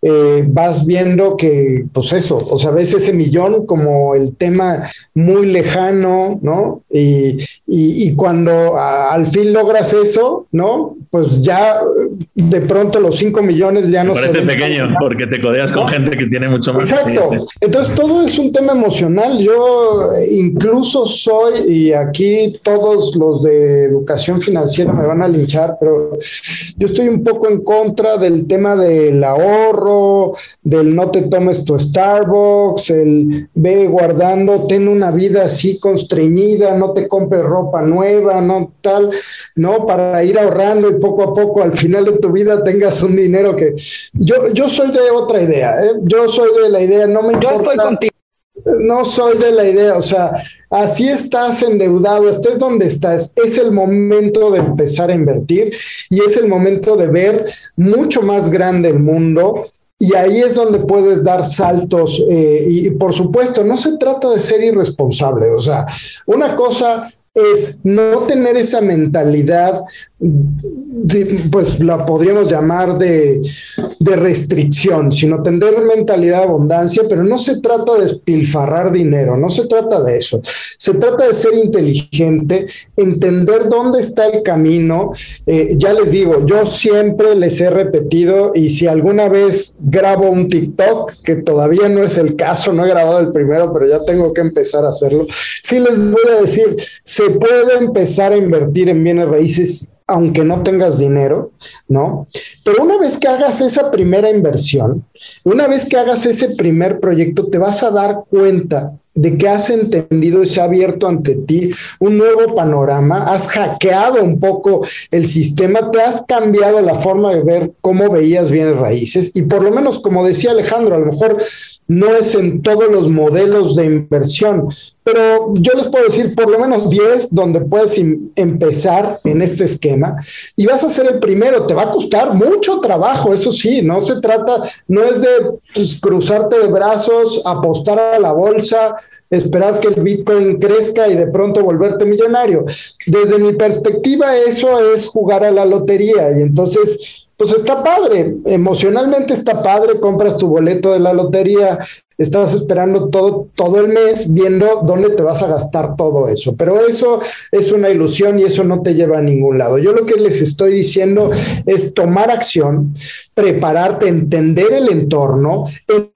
eh, vas viendo que, pues eso, o sea, ves ese millón como el tema muy lejano, ¿no? Y, y, cuando al fin logras eso, ¿no? Pues ya de pronto los 5 millones ya no se parece pequeño porque te codeas con gente que tiene mucho más. Exacto. Entonces todo es un tema emocional. Yo incluso soy, y aquí todos los de educación financiera me van a linchar, pero yo estoy un poco en contra del tema del ahorro del no te tomes tu Starbucks, el ve guardando, ten una vida así constreñida, no te compres ropa nueva, no tal, no, para ir ahorrando y poco a poco al final de tu vida tengas un dinero que yo, yo soy de otra idea, ¿eh? yo soy de la idea, no me importa. Yo estoy contigo no soy de la idea, o sea, así estás endeudado, estés donde estás, es el momento de empezar a invertir y es el momento de ver mucho más grande el mundo, y ahí es donde puedes dar saltos. Eh, y por supuesto, no se trata de ser irresponsable. O sea, una cosa es no tener esa mentalidad pues la podríamos llamar de, restricción, sino tener mentalidad de abundancia, pero no se trata de despilfarrar dinero, no se trata de eso. Se trata de ser inteligente, entender dónde está el camino. Eh, ya les digo, yo siempre les he repetido y si alguna vez grabo un TikTok, que todavía no es el caso, no he grabado el primero, pero ya tengo que empezar a hacerlo, sí les voy a decir, se puede empezar a invertir en bienes raíces aunque no tengas dinero, ¿no? Pero una vez que hagas esa primera inversión, una vez que hagas ese primer proyecto, te vas a dar cuenta de que has entendido y se ha abierto ante ti un nuevo panorama, has hackeado un poco el sistema, te has cambiado la forma de ver cómo veías bienes raíces y por lo menos, como decía Alejandro, a lo mejor no es en todos los modelos de inversión, pero yo les puedo decir por lo menos 10 donde puedes empezar en este esquema y vas a ser el primero. Te va a costar mucho trabajo, eso sí, no se trata, no es de pues, cruzarte de brazos, apostar a la bolsa, esperar que el Bitcoin crezca y de pronto volverte millonario. Desde mi perspectiva, eso es jugar a la lotería y entonces pues está padre, emocionalmente está padre, compras tu boleto de la lotería, estás esperando todo, todo el mes viendo dónde te vas a gastar todo eso. Pero eso es una ilusión y eso no te lleva a ningún lado. Yo lo que les estoy diciendo es tomar acción, prepararte, entender el entorno,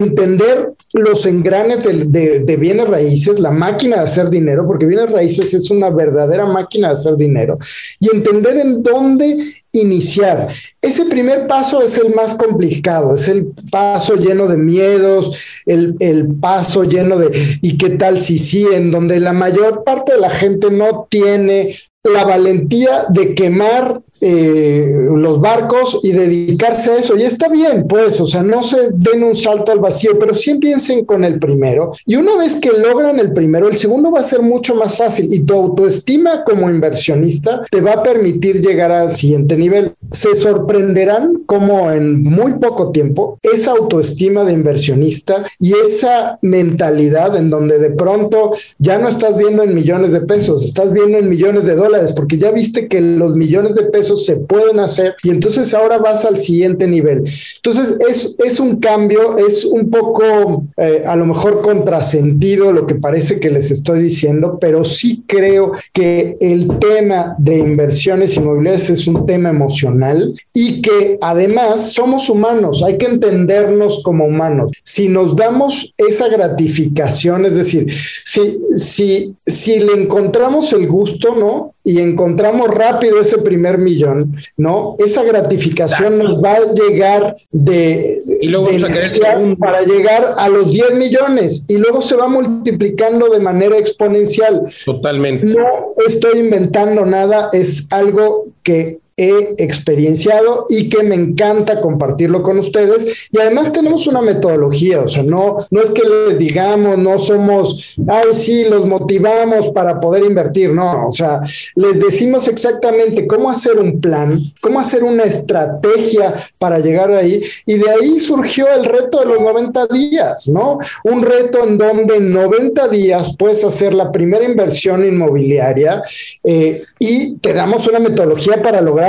entender los engranes de, de, bienes raíces, la máquina de hacer dinero, porque bienes raíces es una verdadera máquina de hacer dinero, y entender en dónde iniciar. Ese primer paso es el más complicado, es el paso lleno de miedos, el, el, paso lleno de, ¿y qué tal si sí? En donde la mayor parte de la gente no tiene la valentía de quemar eh, los barcos y dedicarse a eso. Y está bien, pues, o sea, no se den un salto al vacío, pero sí piensen con el primero. Y una vez que logran el primero, el segundo va a ser mucho más fácil y tu autoestima como inversionista te va a permitir llegar al siguiente nivel. Se sorprenderán como en muy poco tiempo esa autoestima de inversionista y esa mentalidad en donde de pronto ya no estás viendo en millones de pesos, estás viendo en millones de dólares porque ya viste que los millones de pesos se pueden hacer y entonces ahora vas al siguiente nivel. Entonces es, es un cambio, es un poco eh, a lo mejor contrasentido lo que parece que les estoy diciendo, pero sí creo que el tema de inversiones inmobiliarias es un tema emocional y que además somos humanos, hay que entendernos como humanos. Si nos damos esa gratificación, es decir, si, si, si le encontramos el gusto, ¿no? Y encontramos rápido ese primer millón, ¿no? Esa gratificación nos va a llegar de, y luego para llegar a los 10 millones y luego se va multiplicando de manera exponencial. Totalmente. No estoy inventando nada, es algo que he experienciado y que me encanta compartirlo con ustedes. Y además tenemos una metodología, o sea, no, no es que les digamos, no somos, ay, sí, los motivamos para poder invertir, no, o sea, les decimos exactamente cómo hacer un plan, cómo hacer una estrategia para llegar ahí. Y de ahí surgió el reto de los 90 días, ¿no? Un reto en donde en 90 días puedes hacer la primera inversión inmobiliaria eh, y te damos una metodología para lograr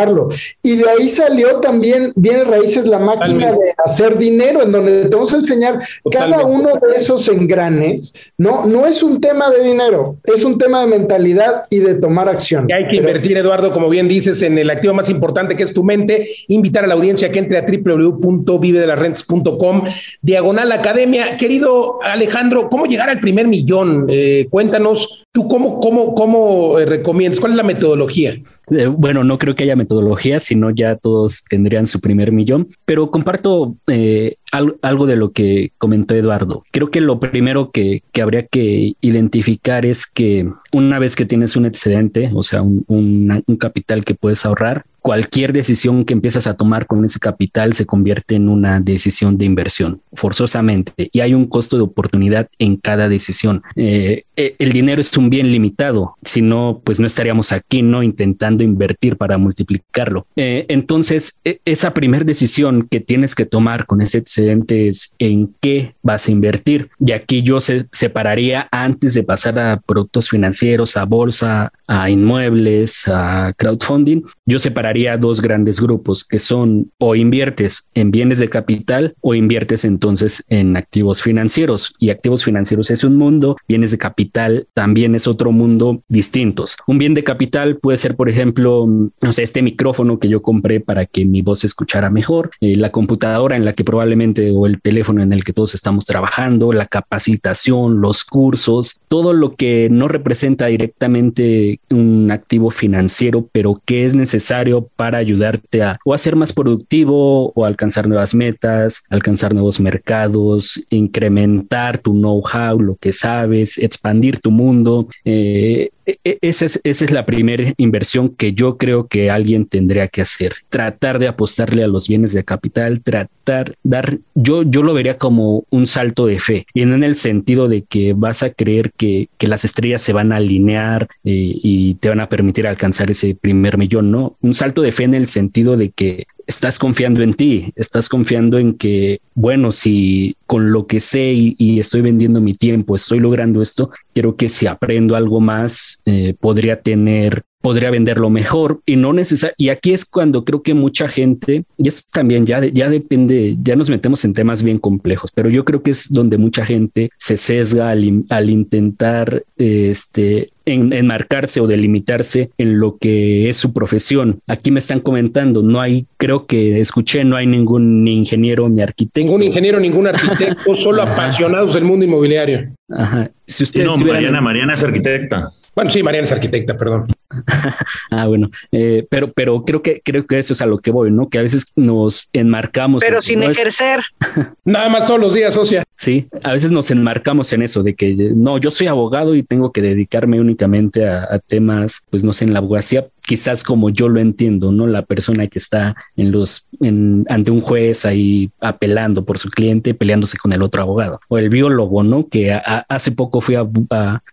y de ahí salió también Bienes Raíces, la máquina de hacer dinero, en donde te vamos a enseñar cada uno de esos engranes. No, no es un tema de dinero, es un tema de mentalidad y de tomar acción. hay que invertir, Eduardo, como bien dices, en el activo más importante que es tu mente. Invitar a la audiencia que entre a www.vivedelarrentes.com, diagonal academia. Querido Alejandro, ¿cómo llegar al primer millón? Eh, cuéntanos, ¿tú cómo, cómo, cómo eh, recomiendas? ¿Cuál es la metodología? Eh, bueno, no creo que haya metodología, sino ya todos tendrían su primer millón, pero comparto eh, algo de lo que comentó Eduardo. Creo que lo primero que, habría que identificar es que una vez que tienes un excedente, o sea, un, un capital que puedes ahorrar, cualquier decisión que empiezas a tomar con ese capital se convierte en una decisión de inversión, forzosamente, y hay un costo de oportunidad en cada decisión. Eh, eh, el dinero es un bien limitado, si no, pues no estaríamos aquí, ¿no? Intentando invertir para multiplicarlo. Eh, entonces, e, esa primera decisión que tienes que tomar con ese excedente es en qué vas a invertir. Y aquí yo se separaría antes de pasar a productos financieros, a bolsa, a inmuebles, a crowdfunding, yo separaría dos grandes grupos que son o inviertes en bienes de capital o inviertes entonces en activos financieros. Y activos financieros es un mundo, bienes de capital capital también es otro mundo distintos. Un bien de capital puede ser, por ejemplo, no sé, este micrófono que yo compré para que mi voz se escuchara mejor, eh, la computadora en la que probablemente o el teléfono en el que todos estamos trabajando, la capacitación, los cursos, todo lo que no representa directamente un activo financiero, pero que es necesario para ayudarte a o a ser más productivo o alcanzar nuevas metas, alcanzar nuevos mercados, incrementar tu know-how, lo que sabes, expandir tu mundo. Eh, esa es, esa es la primera inversión que yo creo que alguien tendría que hacer. Tratar de apostarle a los bienes de capital, tratar, dar, yo, yo lo vería como un salto de fe y no en el sentido de que vas a creer que, que las estrellas se van a alinear eh, y te van a permitir alcanzar ese primer millón, no. Un salto de fe en el sentido de que estás confiando en ti, estás confiando en que, bueno, si con lo que sé y, estoy vendiendo mi tiempo, estoy logrando esto, quiero que si aprendo algo más, eh, podría tener podría venderlo mejor y no necesariamente. Y aquí es cuando creo que mucha gente, y esto también ya, ya depende, ya nos metemos en temas bien complejos, pero yo creo que es donde mucha gente se sesga al, al intentar este, en, enmarcarse o delimitarse en lo que es su profesión. Aquí me están comentando, no hay, creo que escuché, no hay ningún ni ingeniero ni arquitecto. Ningún ingeniero, ningún arquitecto, solo apasionados del mundo inmobiliario. Ajá. Si usted no, Mariana, Mariana es arquitecta. Bueno, sí, Mariana es arquitecta, perdón. ah, bueno, eh, pero, pero creo que creo que eso es a lo que voy, ¿no? Que a veces nos enmarcamos. Pero sin ejercer. Nada más todos los días, socia. Sí, a veces nos enmarcamos en eso de que no, yo soy abogado y tengo que dedicarme únicamente a, a temas, pues no sé, en la abogacía, quizás como yo lo entiendo, ¿no? La persona que está en los, en, ante un juez ahí apelando por su cliente, peleándose con el otro abogado. O el biólogo, ¿no? Que hace poco fui a,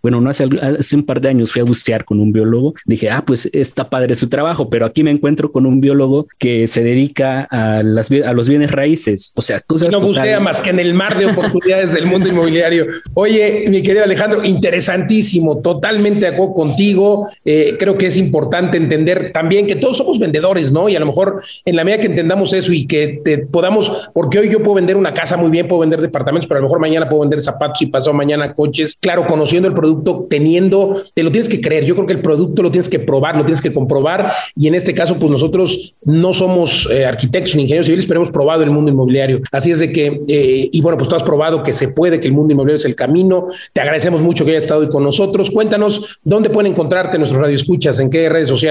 bueno, no hace, hace un par de años fui a bucear con un biólogo. Dije, ah, pues está padre su trabajo, pero aquí me encuentro con un biólogo que se dedica a, las, a los bienes raíces. O sea, cosas. No bucea más que en el mar de oportunidades del mundo inmobiliario. Oye, mi querido Alejandro, interesantísimo, totalmente de acuerdo contigo. Eh, creo que es importante entender también que todos somos vendedores, ¿no? Y a lo mejor en la medida que entendamos eso y que te podamos, porque hoy yo puedo vender una casa muy bien, puedo vender departamentos, pero a lo mejor mañana puedo vender zapatos y pasado mañana coches. Claro, conociendo el producto, teniendo, te lo tienes que creer. Yo creo que el producto lo tienes que probar, lo tienes que comprobar. Y en este caso, pues nosotros no somos eh, arquitectos ni ingenieros civiles, pero hemos probado el mundo inmobiliario. Así es de que, eh, y bueno, pues tú has probado que se puede, que el mundo inmobiliario es el camino. Te agradecemos mucho que hayas estado hoy con nosotros. Cuéntanos dónde pueden encontrarte nuestros radioescuchas, en qué redes sociales.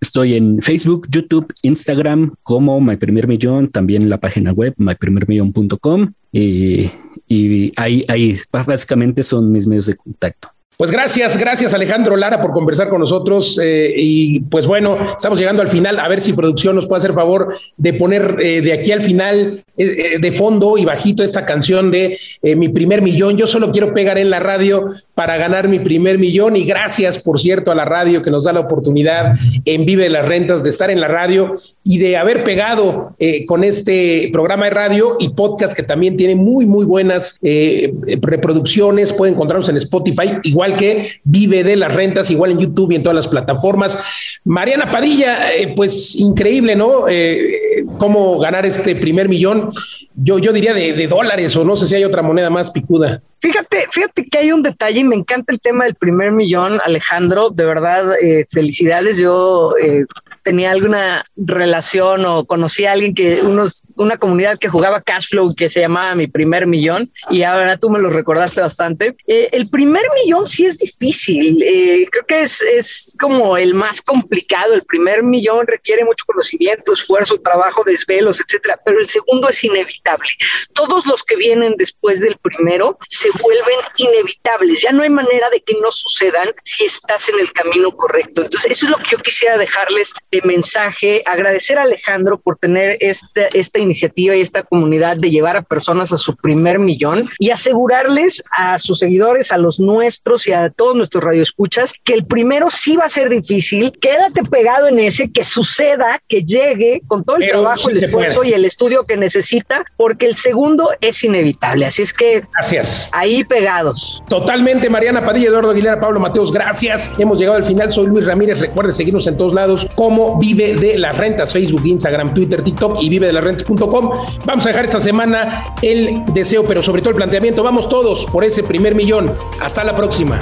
Estoy en Facebook, YouTube, Instagram como My Primer Millón, también la página web myprimermillón.com y, y ahí, ahí básicamente son mis medios de contacto. Pues gracias, gracias Alejandro Lara por conversar con nosotros. Eh, y pues bueno, estamos llegando al final. A ver si producción nos puede hacer favor de poner eh, de aquí al final eh, de fondo y bajito esta canción de Mi primer millón. Yo solo quiero pegar en la radio para ganar mi primer millón. Y gracias, por cierto, a la radio que nos da la oportunidad en Vive las Rentas de estar en la radio y de haber pegado con este programa de radio y podcast que también tiene muy, muy buenas reproducciones. Pueden encontrarnos en Spotify. Igual igual que vive de las rentas, igual en YouTube y en todas las plataformas. Mariana Padilla, eh, pues increíble, ¿no? Eh, cómo ganar este primer millón. Yo, yo diría de, dólares o no sé si hay otra moneda más picuda. Fíjate, fíjate que hay un detalle y me encanta el tema del primer millón, Alejandro. De verdad, eh, felicidades. Yo tenía alguna relación o conocía a alguien que unos, una comunidad que jugaba cash flow que se llamaba mi primer millón y ahora tú me lo recordaste bastante. Eh, el primer millón sí es difícil. Eh, creo que es, es como el más complicado. El primer millón requiere mucho conocimiento, esfuerzo, trabajo, desvelos, etcétera, pero el segundo es inevitable. Todos los que vienen después del primero se vuelven inevitables. Ya no hay manera de que no sucedan si estás en el camino correcto. Entonces, eso es lo que yo quisiera dejarles de mensaje, agradecer a Alejandro por tener esta, esta iniciativa y esta comunidad de llevar a personas a su primer millón y asegurarles a sus seguidores, a los nuestros y a todos nuestros radioescuchas que el primero sí va a ser difícil, quédate pegado en ese, que suceda, que llegue con todo el trabajo trabajo, el esfuerzo y el estudio que necesita, porque el segundo es inevitable. Así es que. Gracias. Ahí pegados. Totalmente, Mariana Padilla, Eduardo Aguilera, Pablo Mateos, gracias. Hemos llegado al final. Soy Luis Ramírez. Recuerde seguirnos en todos lados como Vive de las Rentas, Facebook, Instagram, Twitter, TikTok y vive de las rentas.com. Vamos a dejar esta semana el deseo, pero sobre todo el planteamiento. Vamos todos por ese primer millón. Hasta la próxima.